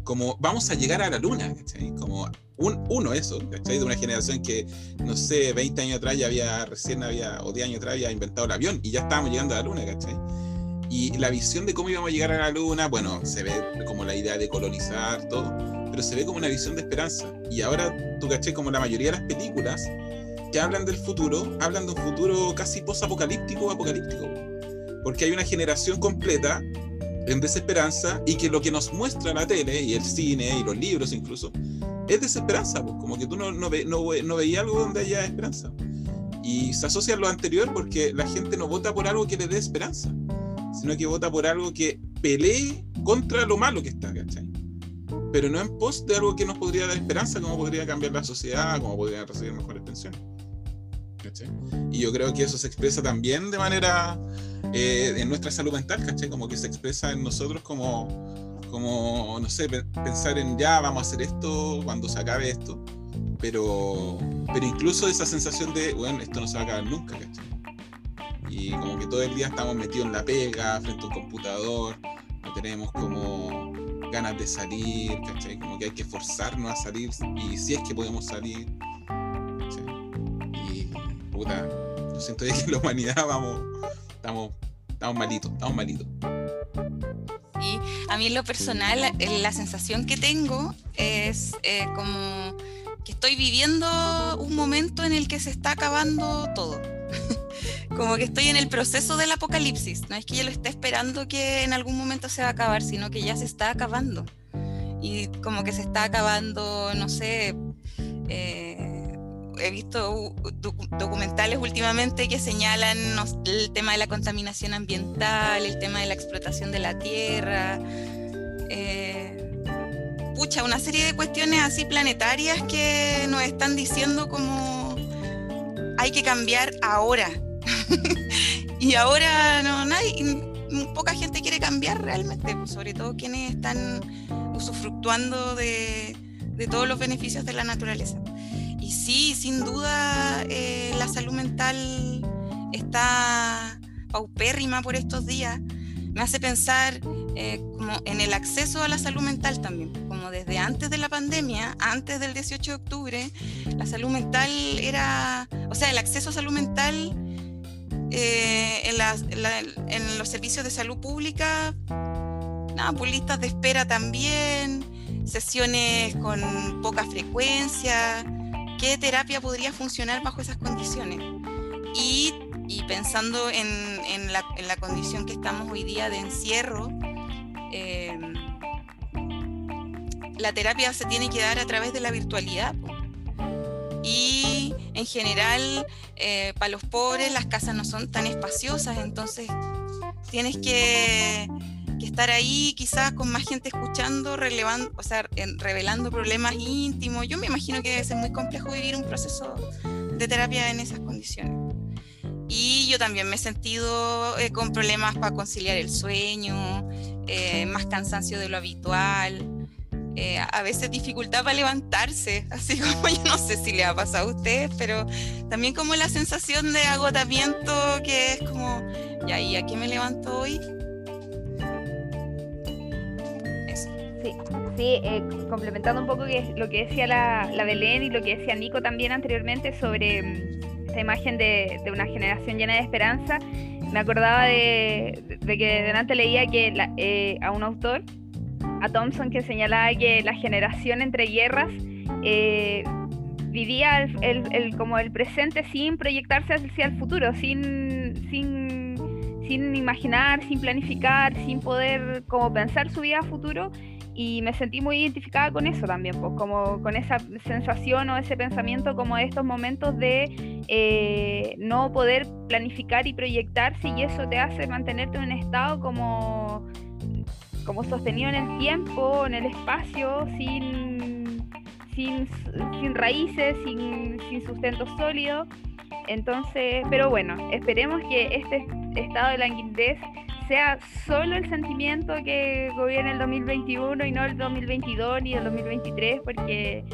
Como vamos a llegar a la luna, ¿cachai? Como un, uno eso, ¿cachai? De una generación que, no sé, 20 años atrás ya había, recién había, o 10 años atrás había inventado el avión y ya estábamos llegando a la luna, ¿cachai? Y la visión de cómo íbamos a llegar a la luna, bueno, se ve como la idea de colonizar todo, pero se ve como una visión de esperanza. Y ahora, tú caché, como la mayoría de las películas que hablan del futuro, hablan de un futuro casi post-apocalíptico o apocalíptico. Porque hay una generación completa en desesperanza y que lo que nos muestra la tele y el cine y los libros incluso es desesperanza, pues, como que tú no, no, ve, no, no veías algo donde haya esperanza. Y se asocia a lo anterior porque la gente no vota por algo que le dé esperanza, sino que vota por algo que pelee contra lo malo que está, ¿cachai? Pero no en pos de algo que nos podría dar esperanza, como podría cambiar la sociedad, como podrían recibir mejores pensiones. ¿Cachai? Y yo creo que eso se expresa también de manera eh, en nuestra salud mental, ¿cachai? Como que se expresa en nosotros como, como, no sé, pensar en ya vamos a hacer esto cuando se acabe esto, pero, pero incluso esa sensación de, bueno, esto no se va a acabar nunca, ¿cachai? Y como que todo el día estamos metidos en la pega, frente a un computador, no tenemos como ganas de salir, ¿cachai? Como que hay que forzarnos a salir y si es que podemos salir, puta, yo siento que la humanidad vamos, estamos, estamos malitos, estamos malitos. Y a mí en lo personal, eh, la sensación que tengo es eh, como que estoy viviendo un momento en el que se está acabando todo. como que estoy en el proceso del apocalipsis. No es que yo lo esté esperando que en algún momento se va a acabar, sino que ya se está acabando. Y como que se está acabando, no sé, eh, he visto documentales últimamente que señalan el tema de la contaminación ambiental, el tema de la explotación de la tierra. Eh, pucha, una serie de cuestiones así planetarias que nos están diciendo como hay que cambiar ahora. y ahora no, nadie, poca gente quiere cambiar realmente, sobre todo quienes están usufructuando de todos los beneficios de la naturaleza. Y sí, sin duda, eh, la salud mental está paupérrima por estos días. Me hace pensar eh, como en el acceso a la salud mental también, como desde antes de la pandemia, antes del 18 de octubre, la salud mental era, o sea, el acceso a salud mental eh, en, los servicios de salud pública, nada, por listas de espera también, sesiones con poca frecuencia, qué terapia podría funcionar bajo esas condiciones. Y, pensando en, la, condición que estamos hoy día de encierro, eh, la terapia se tiene que dar a través de la virtualidad. Y en general, eh, para los pobres las casas no son tan espaciosas, entonces tienes que que estar ahí quizás con más gente escuchando, relevando, o sea, revelando problemas íntimos. Yo me imagino que debe ser muy complejo vivir un proceso de terapia en esas condiciones. Y yo también me he sentido eh, con problemas para conciliar el sueño, eh, más cansancio de lo habitual, eh, a veces dificultad para levantarse, así como yo no sé si le ha pasado a ustedes, pero también como la sensación de agotamiento que es como, ya, ¿y a qué me levanto hoy? Sí, eh, complementando un poco lo que decía la, Belén y lo que decía Nico también anteriormente sobre mm, esta imagen de, una generación llena de esperanza, me acordaba de, que delante leía que eh, a un autor, a Thompson, que señalaba que la generación entre guerras eh, vivía el, como el presente sin proyectarse hacia el futuro, sin, sin, sin imaginar, sin planificar, sin poder como pensar su vida a futuro y me sentí muy identificada con eso también, pues como con esa sensación o ese pensamiento como de estos momentos de eh, no poder planificar y proyectarse y eso te hace mantenerte en un estado como, como sostenido en el tiempo, en el espacio, sin, sin, sin raíces, sin, sin sustento sólido. Entonces, pero bueno, esperemos que este estado de languidez sea solo el sentimiento que gobierne el 2021 y no el 2022 ni el 2023, porque,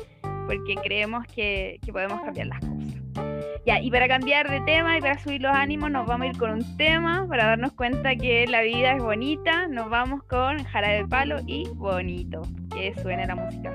porque creemos que, que podemos cambiar las cosas. Ya, y para cambiar de tema y para subir los ánimos, nos vamos a ir con un tema para darnos cuenta que la vida es bonita. Nos vamos con Jarabe de Palo y Bonito. Que suene la música.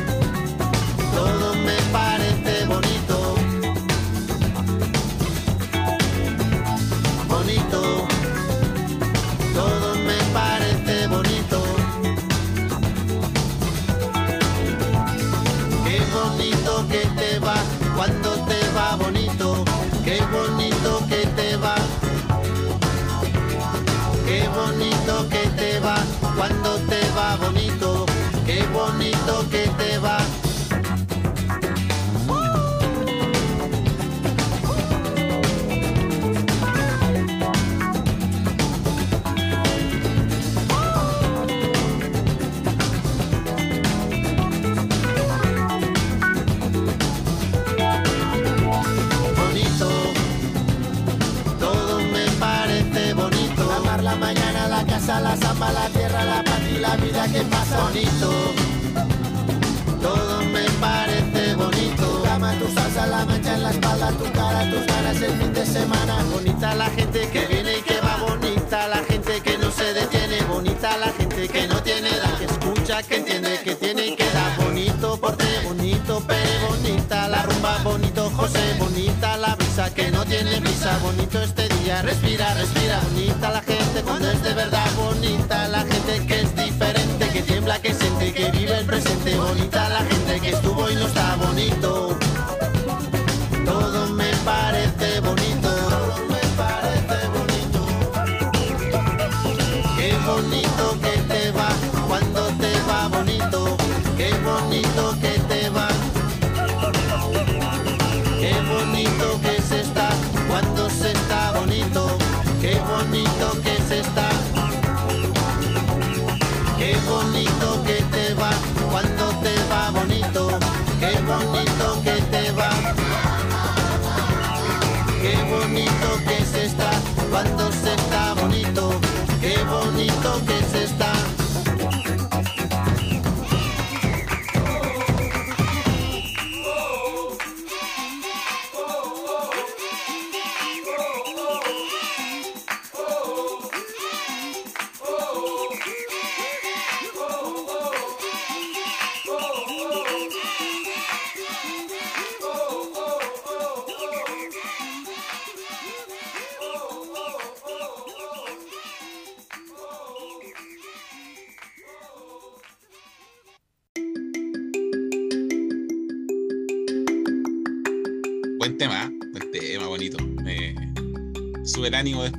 bonito. Todo me parece bonito. Tu cama, tu salsa, la mancha en la espalda, tu cara, tus ganas el fin de semana. Bonita la gente que viene y que va bonita, la gente que no se detiene, bonita la gente que no tiene edad, que escucha, que entiende, que tiene y que da bonito porte, bonito pere, bonita la rumba, bonito José, bonita la brisa que no tiene prisa, bonito este día, respira, respira, bonita la gente cuando es de verdad, presente, bonita la gente que estuvo y no está bonito.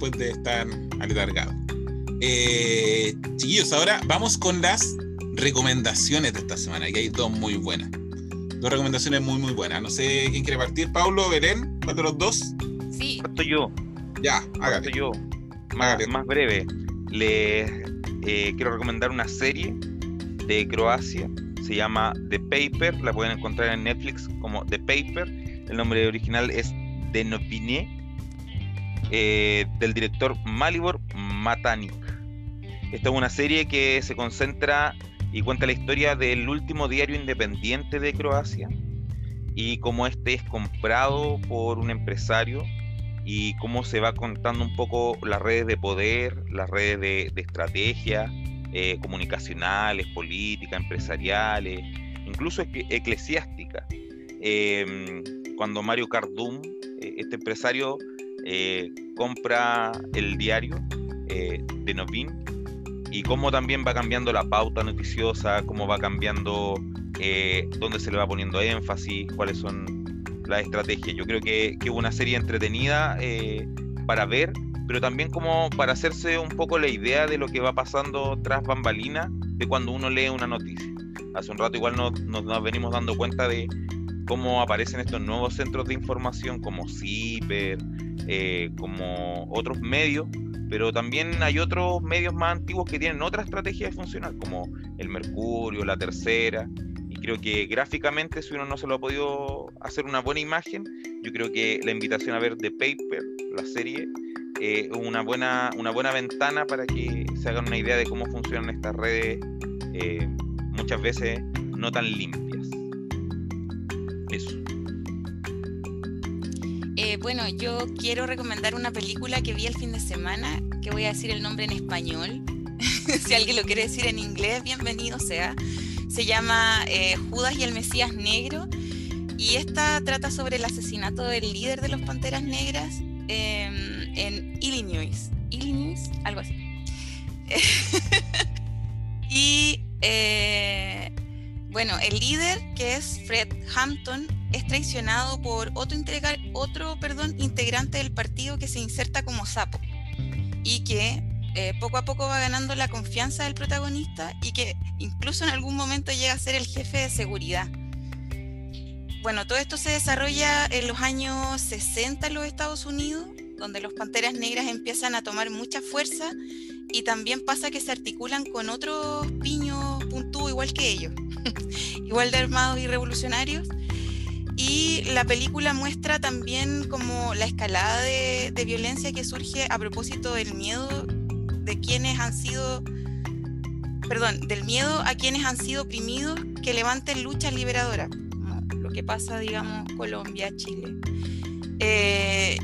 Después de estar aletargado. Eh, chiquillos, ahora vamos con las recomendaciones de esta semana, que hay dos muy buenas. Dos recomendaciones muy, muy buenas. No sé quién quiere partir, Pablo, Belén, ¿cuál de los dos? Sí, Parto yo, Ya, parto hágale. yo. Más, Hágale. más breve. Les eh, quiero recomendar una serie de Croacia. Se llama The Paper. La pueden encontrar en Netflix como The Paper. El nombre original es De Novine, eh, del director Malibor Matanic. Esta es una serie que se concentra y cuenta la historia del último diario independiente de Croacia y cómo este es comprado por un empresario y cómo se va contando un poco las redes de poder, las redes de, estrategia, eh, comunicacionales, políticas, empresariales, incluso eclesiásticas. Em, cuando Mario Cardum, eh, este empresario, eh, compra el diario de Novin y cómo también va cambiando la pauta noticiosa, cómo va cambiando dónde se le va poniendo énfasis, cuáles son la estrategia. Yo creo que, que una serie entretenida eh, para ver, pero también como para hacerse un poco la idea de lo que va pasando tras bambalina de cuando uno lee una noticia. Hace un rato igual nos, nos, venimos dando cuenta de cómo aparecen estos nuevos centros de información como CIPER, eh, como otros medios, pero también hay otros medios más antiguos que tienen otra estrategia de funcionar, como el Mercurio, la Tercera, creo que gráficamente, si uno no se lo ha podido hacer una buena imagen, yo creo que la invitación a ver The Paper, la serie, es una, buena, una buena ventana para que se hagan una idea de cómo funcionan estas redes, eh, muchas veces no tan limpias. Eso. Eh, bueno, yo quiero recomendar una película que vi el fin de semana, que voy a decir el nombre en español. si alguien lo quiere decir en inglés, bienvenido sea se llama eh, Judas y el Mesías Negro y esta trata sobre el asesinato del líder de los Panteras Negras em, en Illinois. Illinois, algo así. y eh, bueno, el líder, que es Fred Hampton, es traicionado por otro, perdón, integrante del partido que se inserta como sapo y que eh, poco a poco va ganando la confianza del protagonista y que incluso en algún momento llega a ser el jefe de seguridad. Bueno, todo esto se desarrolla en los años 60 en los Estados Unidos, donde los Panteras Negras empiezan a tomar mucha fuerza y también pasa que se articulan con otros piños puntú igual que ellos, igual de armados y revolucionarios. Y la película muestra también como la escalada de, violencia que surge a propósito del miedo de quienes han sido, perdón, del miedo a quienes han sido oprimidos que levanten luchas liberadoras, lo que pasa, digamos, Colombia, Chile. Eh,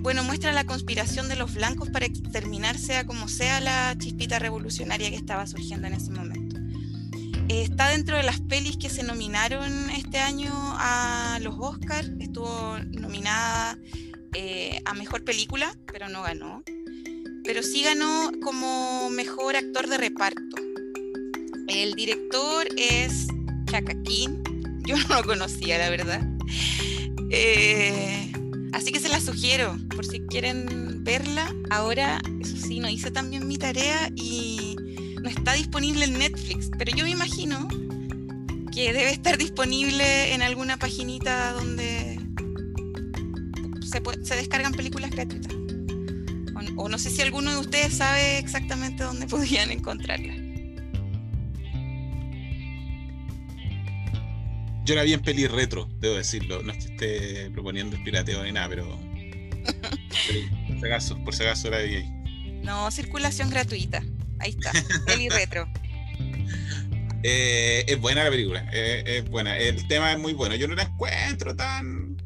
bueno, muestra la conspiración de los blancos para exterminar sea como sea la chispita revolucionaria que estaba surgiendo en ese momento. Está dentro de las pelis que se nominaron este año a los Oscars. Estuvo nominada eh, a Mejor Película, pero no ganó pero sí ganó como mejor actor de reparto. El director es Chaka King, yo no lo conocía, la verdad. Eh, así que se la sugiero, por si quieren verla. Ahora, eso sí, no hice también mi tarea y está disponible en Netflix, pero yo me imagino que debe estar disponible en alguna paginita donde se, se descargan películas gratuitas o no sé si alguno de ustedes sabe exactamente dónde podrían encontrarla. Yo la vi en peli retro, debo decirlo. No es que esté proponiendo pirateo ni nada, pero. por, si acaso, por si acaso la vi ahí. No, circulación gratuita. Ahí está, peli retro. Eh, es buena la película, eh, es buena. El tema es muy bueno. Yo no la encuentro tan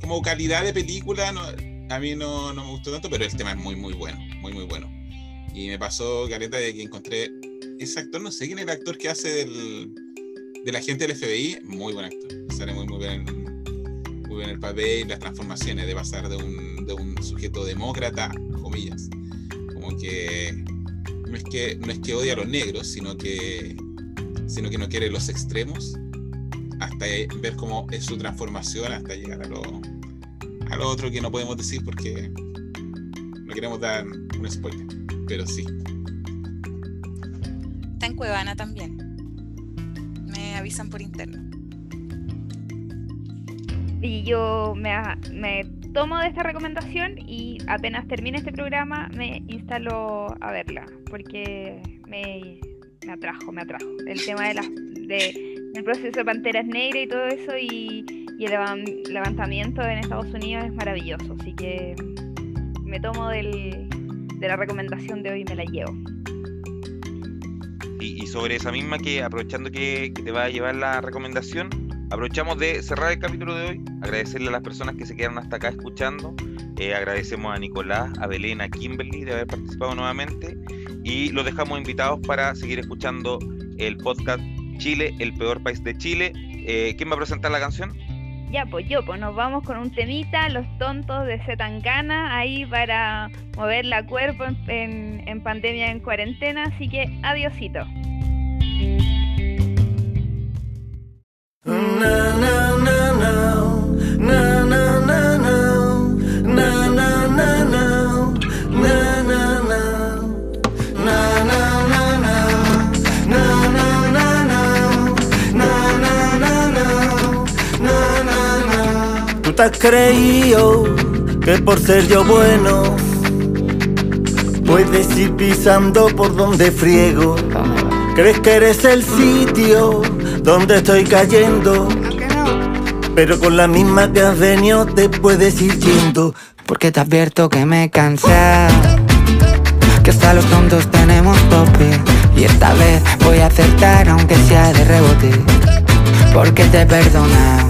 como calidad de película. No, a mí no, no, me gustó tanto, pero el tema es muy, muy bueno, muy, muy bueno. Y me pasó, Careta, de que encontré ese actor, no sé quién es el actor que hace del, del agente del FBI, muy buen actor. Sale muy, muy bien, muy bien el papel, las transformaciones de pasar de un, de un sujeto demócrata, comillas, como que no es que no es que odia a los negros, sino que sino que no quiere los extremos hasta ver cómo es su transformación hasta llegar a lo a lo otro que no podemos decir porque no queremos dar un spoiler, pero sí. Está en Cuevana también. Me avisan por interno. Y yo me, me tomo de esta recomendación y apenas termine este programa me instalo a verla, porque me, me atrajo, me atrajo. El tema de las de, del proceso de Panteras Negras y todo eso y, y el levan- levantamiento en Estados Unidos es maravilloso. Así que me tomo del, de la recomendación de hoy y me la llevo. Y, sobre esa misma que, aprovechando que te va a llevar la recomendación, aprovechamos de cerrar el capítulo de hoy, agradecerle a las personas que se quedaron hasta acá escuchando, eh, agradecemos a Nicolás, a Belén, a Kimberly de haber participado nuevamente y los dejamos invitados para seguir escuchando el podcast Chile, el peor país de Chile. Eh, ¿Quién va a presentar la canción? Ya, pues yo, pues nos vamos con un temita, Los Tontos de Zetangana, ahí para mover la cuerpo en, en- pandemia, en cuarentena, así que adiosito. Te creído que por ser yo bueno puedes ir pisando por donde friego. Crees que eres el sitio donde estoy cayendo. Pero con la misma que has venido te puedes ir yendo. Porque te advierto que me cansado Que hasta los tontos tenemos tope Y esta vez voy a acertar aunque sea de rebote Porque te he perdonado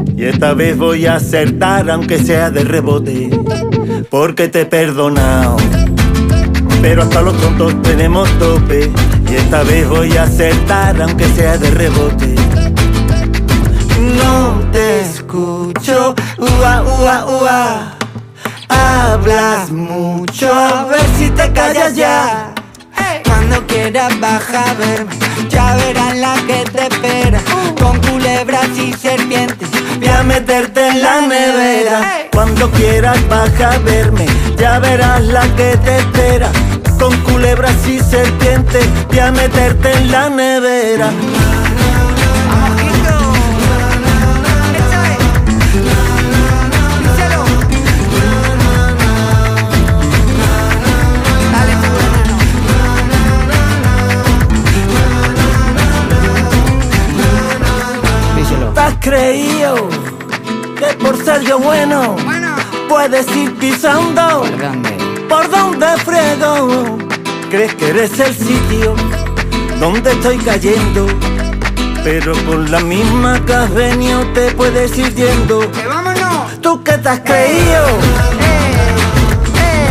Y esta vez voy a acertar aunque sea de rebote. Porque te he perdonado. Pero hasta los tontos tenemos tope. Y esta vez voy a acertar aunque sea de rebote. No te escucho, ua, ua, ua. Hablas mucho, a ver si te callas ya. Cuando quieras baja a verme, ya verás la que te espera. Con culebras y serpientes. Voy a meterte en la nevera. Cuando quieras baja a verme, ya verás la que te espera. Con culebras y serpientes, voy a meterte en la nevera. Creído que por ser yo bueno puedes ir pisando ¿Por dónde? por donde friego? ¿Crees que eres el sitio donde estoy cayendo? Pero con la misma que has venido te puedes ir yendo. vámonos! ¿Tú qué te has creído?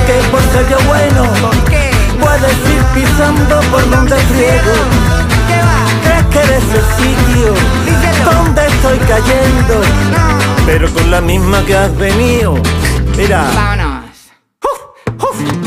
Que por ser yo bueno qué? puedes ir pisando por donde friego. ¿Qué va? ¿Crees que eres el sitio ¿Dónde estoy cayendo? Pero con la misma que has venido. Mira. Vámonos. Uf, uf.